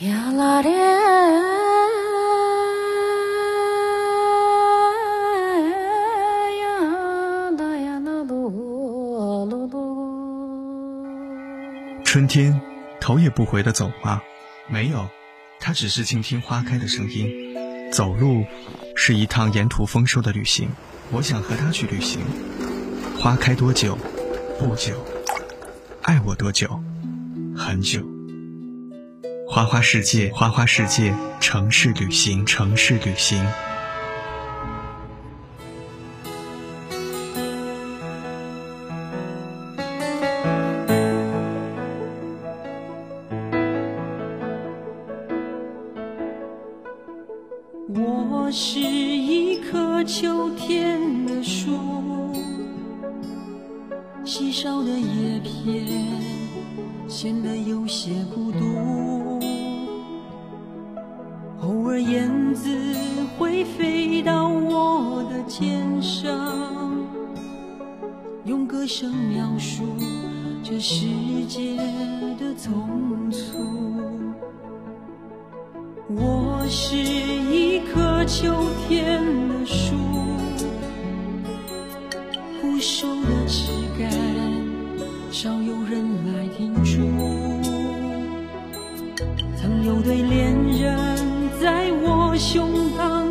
春天，头也不回的走吗？没有，他只是倾听花开的声音。走路，是一趟沿途丰收的旅行。我想和他去旅行。花开多久？不久。爱我多久？很久。花花世界，花花世界，城市旅行，城市旅行。我是一棵秋天的树，稀少的叶片显得有些孤独。燕子会飞到我的肩上，用歌声描述这世界的匆促。我是一棵秋天的树，枯瘦的枝干，少有人来停驻。曾有对恋人在我胸膛。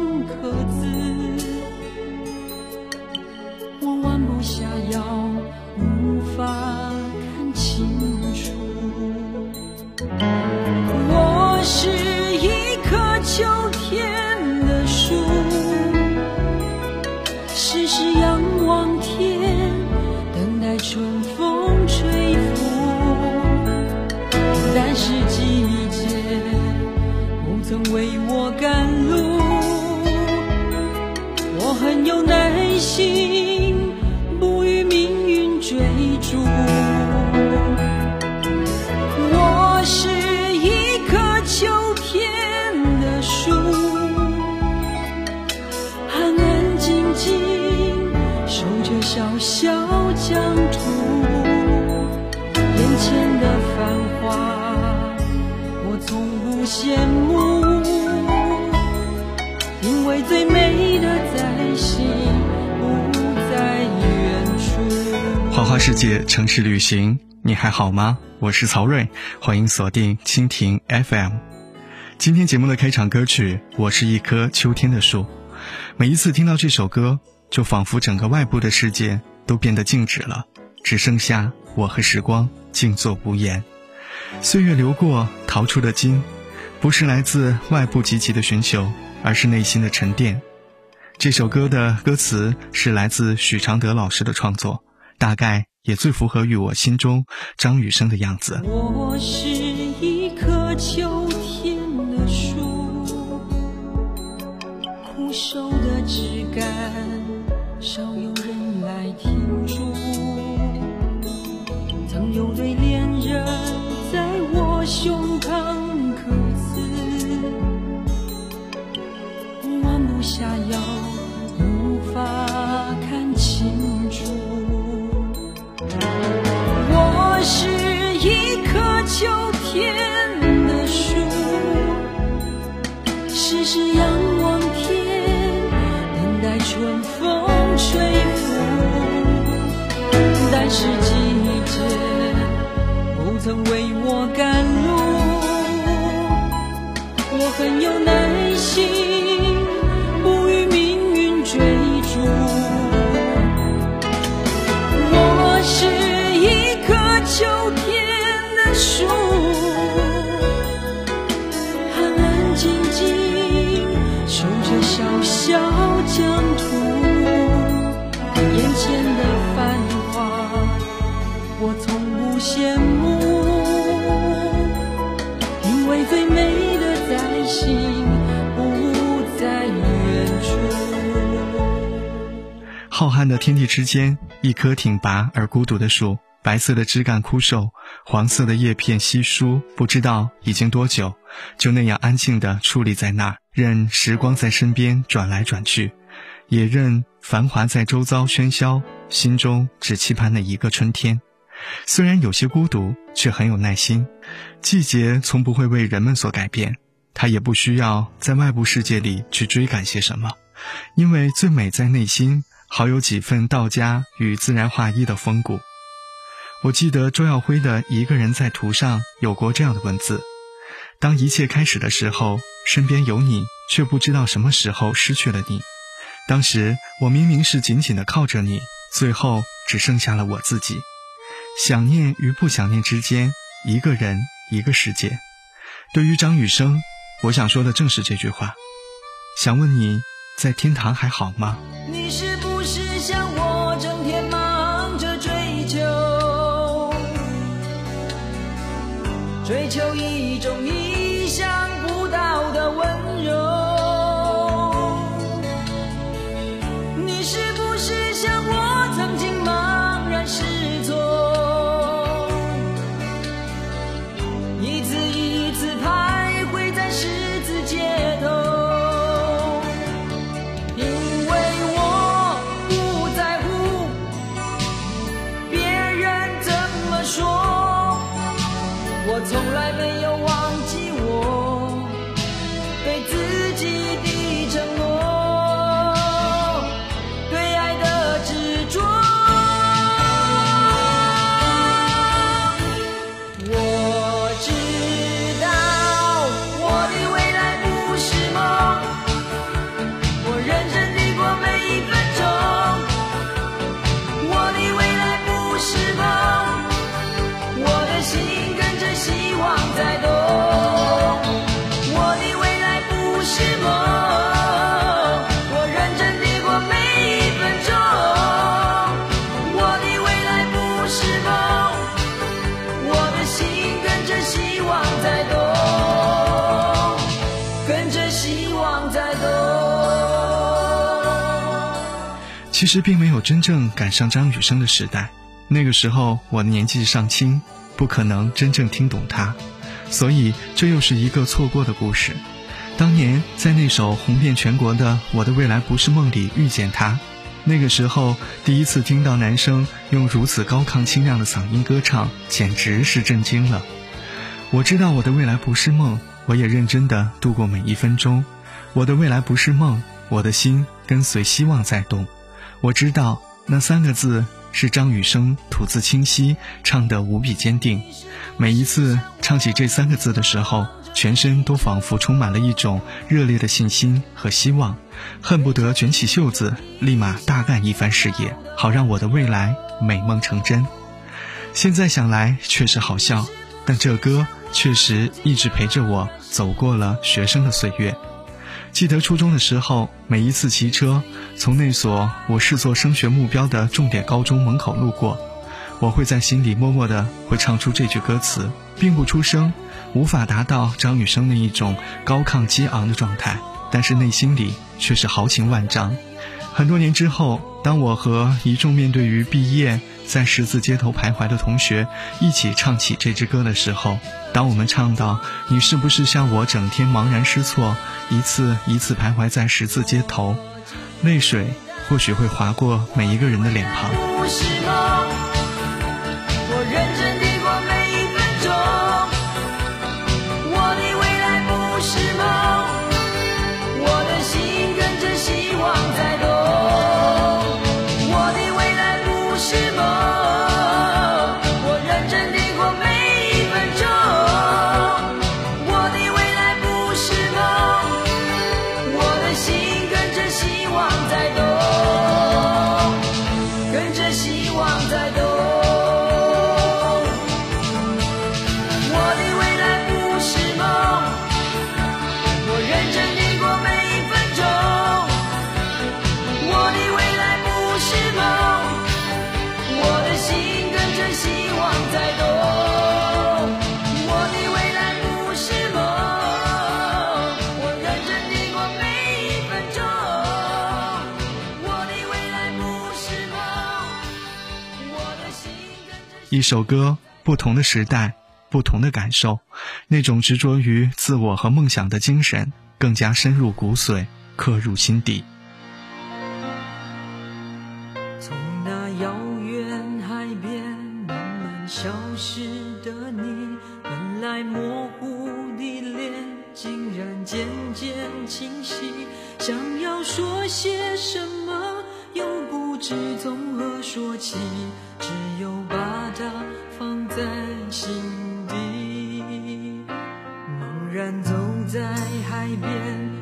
世界，城市旅行，你还好吗？我是曹睿，欢迎锁定蜻蜓 FM。今天节目的开场歌曲《我是一棵秋天的树》，每一次听到这首歌，就仿佛整个外部的世界都变得静止了，只剩下我和时光静坐无言。岁月流过，逃出的金，不是来自外部积极的寻求，而是内心的沉淀。这首歌的歌词是来自许常德老师的创作，大概也最符合于我心中张雨生的样子。我是一棵秋天的树，枯瘦的枝干，少有人来停驻。曾有对恋人在我胸膛刻字，弯不下腰，心，不在远处。浩瀚的天地之间，一棵挺拔而孤独的树，白色的枝干枯瘦，黄色的叶片稀疏，不知道已经多久，就那样安静地矗立在那儿，任时光在身边转来转去，也任繁华在周遭喧嚣，心中只期盼那一个春天。虽然有些孤独，却很有耐心。季节从不会为人们所改变，他也不需要在外部世界里去追赶些什么，因为最美在内心，好有几分道家与自然化一的风骨。我记得周耀辉的《一个人在途上》有过这样的文字：当一切开始的时候，身边有你，却不知道什么时候失去了你。当时我明明是紧紧的靠着你，最后只剩下了我自己。想念与不想念之间，一个人一个世界。对于张雨生，我想说的正是这句话。想问你在天堂还好吗？你是不是想其实并没有真正赶上张雨生的时代，那个时候我年纪尚轻，不可能真正听懂他，所以这又是一个错过的故事。当年在那首红遍全国的《我的未来不是梦》里遇见他，那个时候第一次听到男生用如此高亢清亮的嗓音歌唱，简直是震惊了。我知道我的未来不是梦，我也认真的度过每一分钟。我的未来不是梦，我的心跟随希望在动。我知道那三个字是张雨生吐字清晰，唱得无比坚定。每一次唱起这三个字的时候，全身都仿佛充满了一种热烈的信心和希望，恨不得卷起袖子，立马大干一番事业，好让我的未来美梦成真。现在想来确实好笑，但这歌确实一直陪着我走过了学生的岁月。记得初中的时候，每一次骑车从那所我视作升学目标的重点高中门口路过，我会在心里默默的会唱出这句歌词，并不出声，无法达到张雨生那一种高亢激昂的状态，但是内心里却是豪情万丈。很多年之后，当我和一众面对于毕业在十字街头徘徊的同学一起唱起这支歌的时候，当我们唱到“你是不是像我整天茫然失措，一次一次徘徊在十字街头”，泪水或许会划过每一个人的脸庞。首歌，不同的时代，不同的感受，那种执着于自我和梦想的精神，更加深入骨髓，刻入心底。从那遥远海边慢慢消失的你，本来模糊的脸，竟然渐渐清晰。想要说些什么，又不知从何说起，只有它放在心底。茫然走在海边，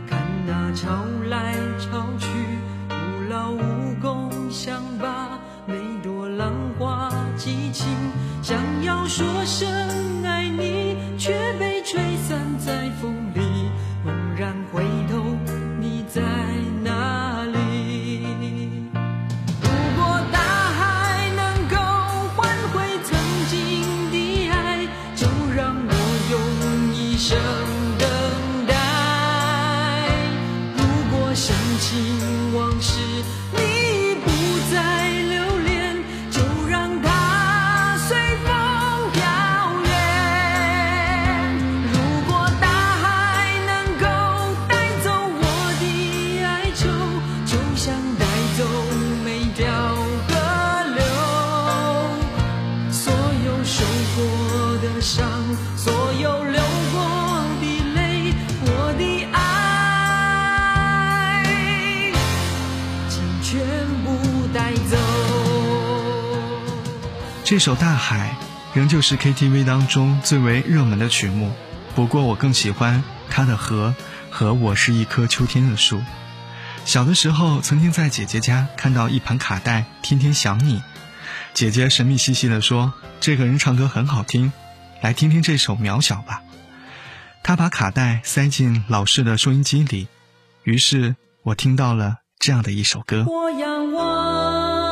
看那潮来潮去，徒劳无功，想把每朵浪花记清。想要说声爱你，却被吹散在风里。猛然回这首《大海》仍旧是 KTV 当中最为热门的曲目，不过我更喜欢它的《河》和《我是一棵秋天的树》。小的时候，曾经在姐姐家看到一盘卡带《天天想你》，姐姐神秘兮兮地说：“这个人唱歌很好听，来听听这首《渺小》吧。”她把卡带塞进老式的收音机里，于是我听到了这样的一首歌。我仰望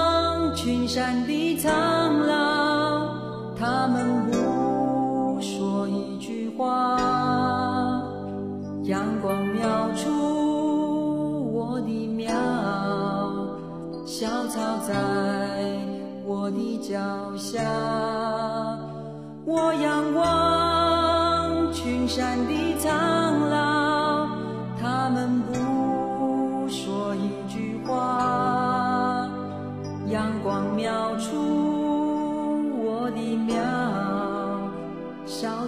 群山的苍老，他们不说一句话。阳光描出我的苗，小草在我的脚下。我仰望群山的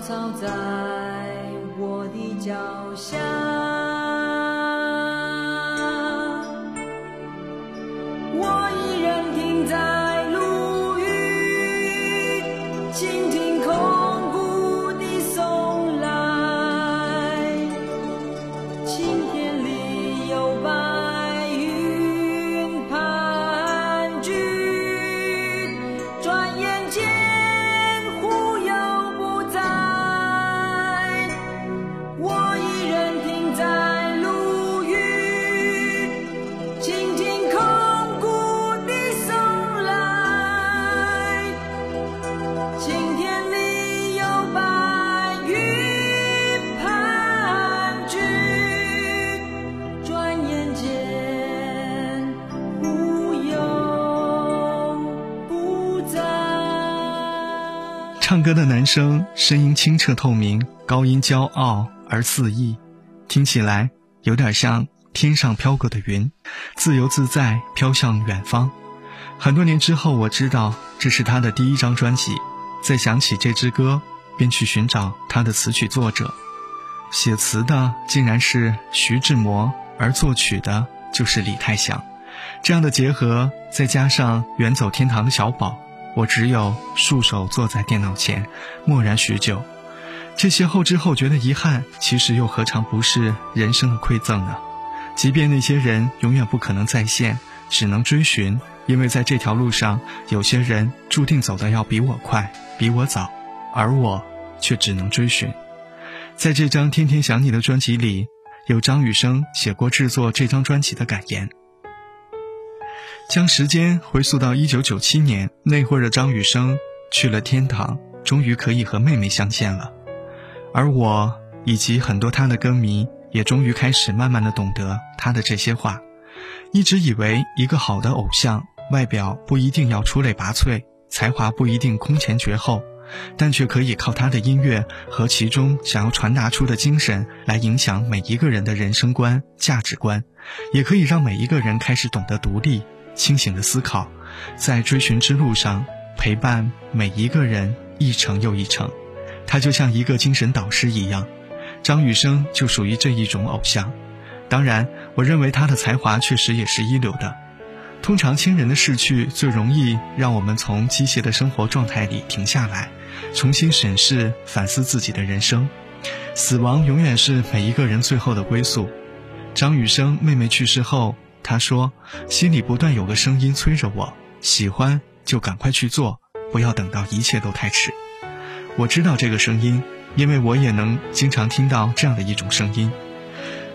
藏在唱歌的男生声音清澈透明，高音骄傲而肆意，听起来有点像天上飘过的云，自由自在飘向远方。很多年之后，我知道这是他的第一张专辑。再想起这支歌，便去寻找他的词曲作者。写词的竟然是徐志摩，而作曲的就是李泰祥。这样的结合，再加上远走天堂的小宝，我只有束手坐在电脑前，默然许久。这些后知后觉的遗憾，其实又何尝不是人生的馈赠呢？即便那些人永远不可能再现，只能追寻，因为在这条路上，有些人注定走得要比我快，比我早，而我却只能追寻。在这张《天天想你》的专辑里，有张雨生写过制作这张专辑的感言。将时间回溯到一九九七年，那会儿的张雨生去了天堂，终于可以和妹妹相见了。而我以及很多他的歌迷，也终于开始慢慢的懂得他的这些话。一直以为一个好的偶像，外表不一定要出类拔萃，才华不一定空前绝后，但却可以靠他的音乐和其中想要传达出的精神，来影响每一个人的人生观、价值观，也可以让每一个人开始懂得独立、清醒的思考，在追寻之路上陪伴每一个人一程又一程。他就像一个精神导师一样。张雨生就属于这一种偶像。当然，我认为他的才华确实也是一流的。通常亲人的逝去最容易让我们从机械的生活状态里停下来，重新审视、反思自己的人生。死亡永远是每一个人最后的归宿。张雨生妹妹去世后，他说：“心里不断有个声音催着我，喜欢就赶快去做，不要等到一切都太迟。”我知道这个声音，因为我也能经常听到这样的一种声音。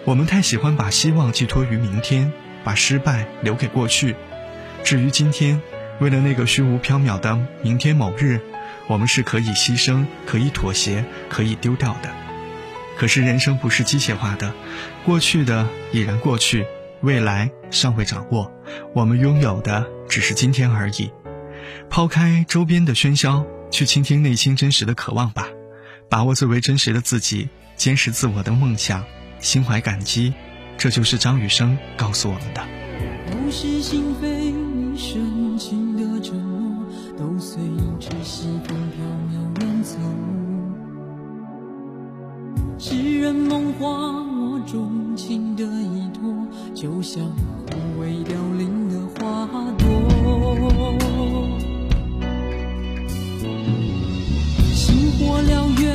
我们太喜欢把希望寄托于明天，把失败留给过去。至于今天，为了那个虚无缥缈的明天某日，我们是可以牺牲、可以妥协、可以丢掉的。可是人生不是机械化的，过去的已然过去，未来尚未掌握，我们拥有的只是今天而已。抛开周边的喧嚣，去倾听内心真实的渴望吧，把握最为真实的自己，坚持自我的梦想。心怀感激，这就是张雨生告诉我们的。是心扉一深情的承诺，都随着西风飘渺远走。诗人梦话，我钟情的，就像枯萎凋零的花朵。星火燎原，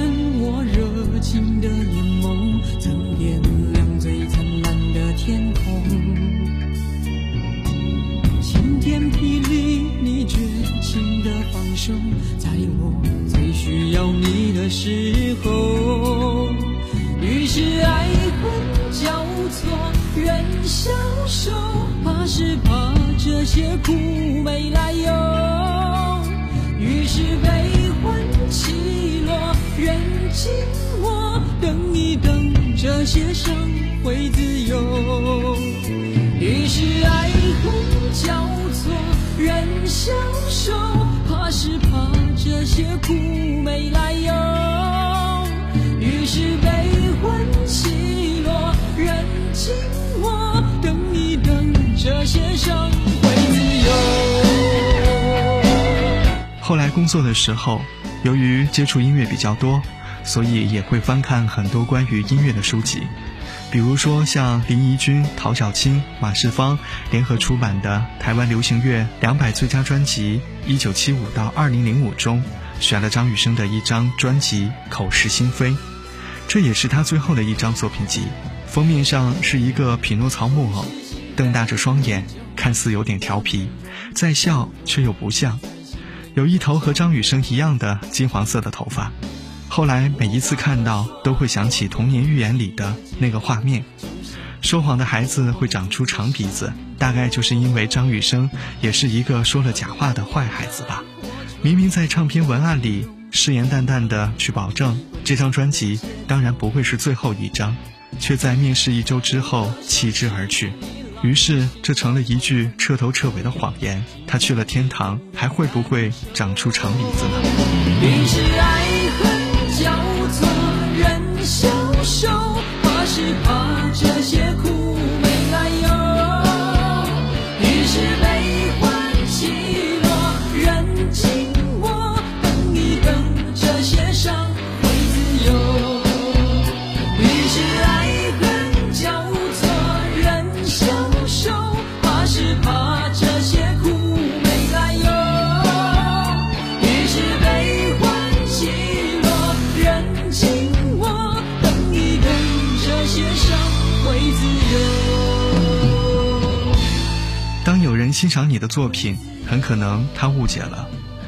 我热情的眼眸，曾点亮最灿烂的天空。晴天霹雳，你绝情的放手，在我最需要你的时候。愿消受，怕是怕这些苦没来由。于是悲欢起落，愿紧握，等一等，这些伤会自由。于是爱恨交错，人消受，怕是怕这些苦没来由。后来工作的时候，由于接触音乐比较多，所以也会翻看很多关于音乐的书籍，比如说像林怡君、陶小青、马世芳联合出版的《台湾流行乐两百最佳专辑（一九七五到二零零五）》中，选了张雨生的一张专辑《口是心非》，这也是他最后的一张作品集。封面上是一个匹诺曹木偶，瞪大着双眼，看似有点调皮，在笑却又不像。有一头和张雨生一样的金黄色的头发，后来每一次看到都会想起童年寓言里的那个画面。说谎的孩子会长出长鼻子，大概就是因为张雨生也是一个说了假话的坏孩子吧。明明在唱片文案里誓言淡淡的去保证这张专辑当然不会是最后一张，却在面试一周之后弃之而去。于是，这成了一句彻头彻尾的谎言。他去了天堂，还会不会长出长鼻子呢？欣赏你的作品，很可能他误解了，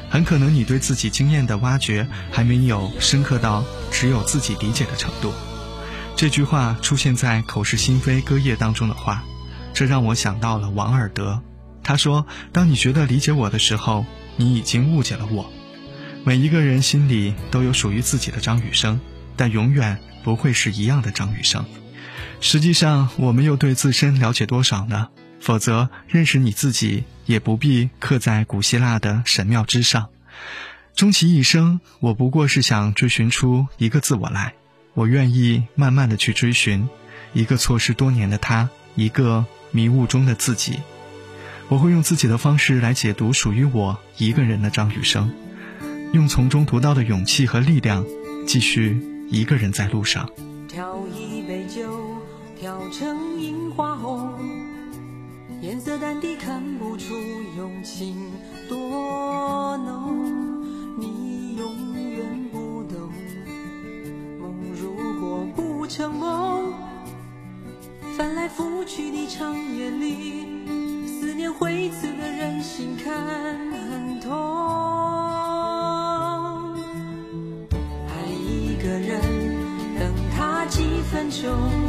很可能你对自己经验的挖掘还没有深刻到只有自己理解的程度。这句话出现在《口是心非》歌页当中的话，这让我想到了王尔德。他说：“当你觉得理解我的时候，你已经误解了我。”每一个人心里都有属于自己的张雨生，但永远不会是一样的张雨生。实际上，我们又对自身了解多少呢？否则认识你自己也不必刻在古希腊的神庙之上。终其一生我不过是想追寻出一个自我来我愿意慢慢的去追寻一个错失多年的他一个迷雾中的自己。我会用自己的方式来解读属于我一个人的张雨生用从中读到的勇气和力量继续一个人在路上。调一杯酒调成樱花红颜色淡的看不出用情多浓，你永远不懂梦。如果不成梦，翻来覆去的长夜里，思念会刺得人心坎很痛。爱一个人，等他几分钟。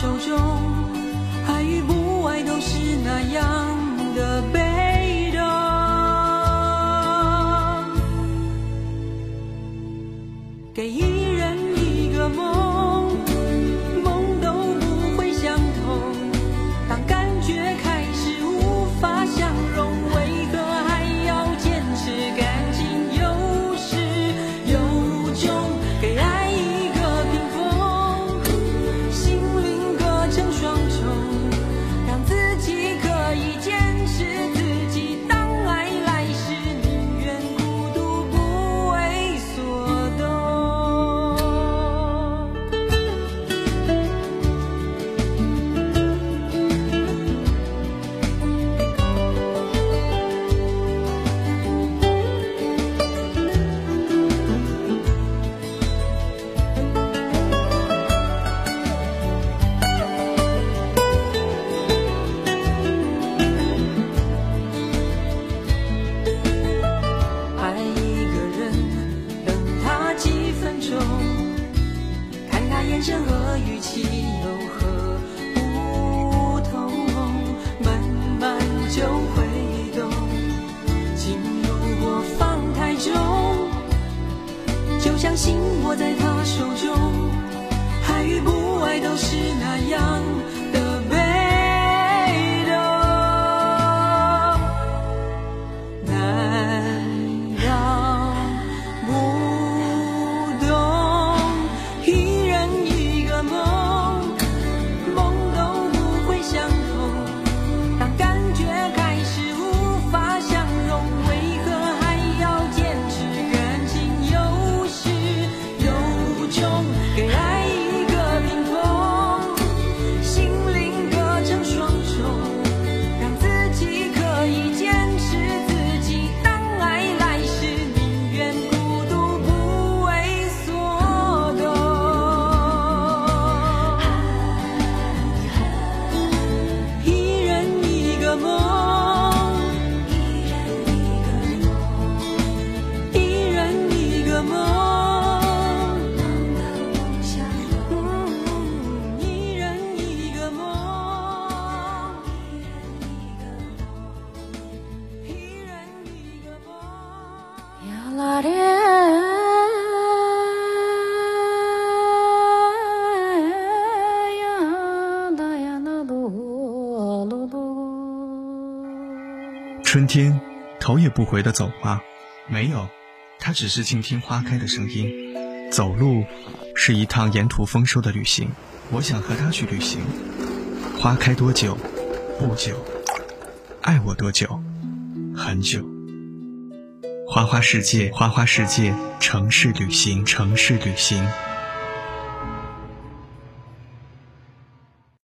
手中，爱与不爱都是那样的悲。头也不回的走吗没有他只是倾听花开的声音。走路是一趟沿途丰收的旅行我想和他去旅行。花开多久？不久。爱我多久？很久。花花世界花花世界城市旅行城市旅行。